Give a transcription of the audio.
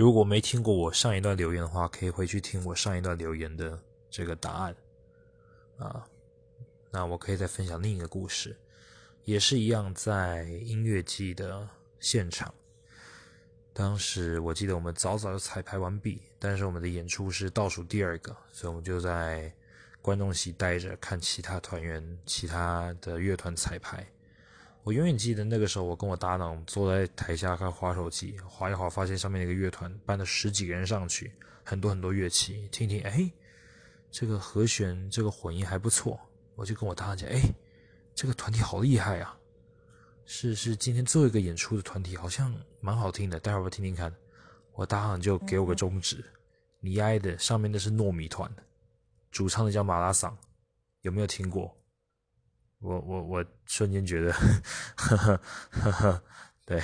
如果没听过我上一段留言的话，可以回去听我上一段留言的这个答案啊。那我可以再分享另一个故事，也是一样在音乐季的现场。当时我记得我们早早就彩排完毕，但是我们的演出是倒数第二个，所以我们就在观众席待着看其他团员、其他的乐团彩排。我永远记得那个时候，我跟我搭档坐在台下看滑手机，滑一滑，发现上面那个乐团搬了十几个人上去，很多很多乐器，听听，哎，这个和弦，这个混音还不错，我就跟我搭档讲，哎，这个团体好厉害啊，是是今天最后一个演出的团体，好像蛮好听的，待会儿我听听看。我搭档就给我个中指，你挨的上面那是糯米团，主唱的叫马拉桑，有没有听过？我我我瞬间觉得，呵呵呵呵，对，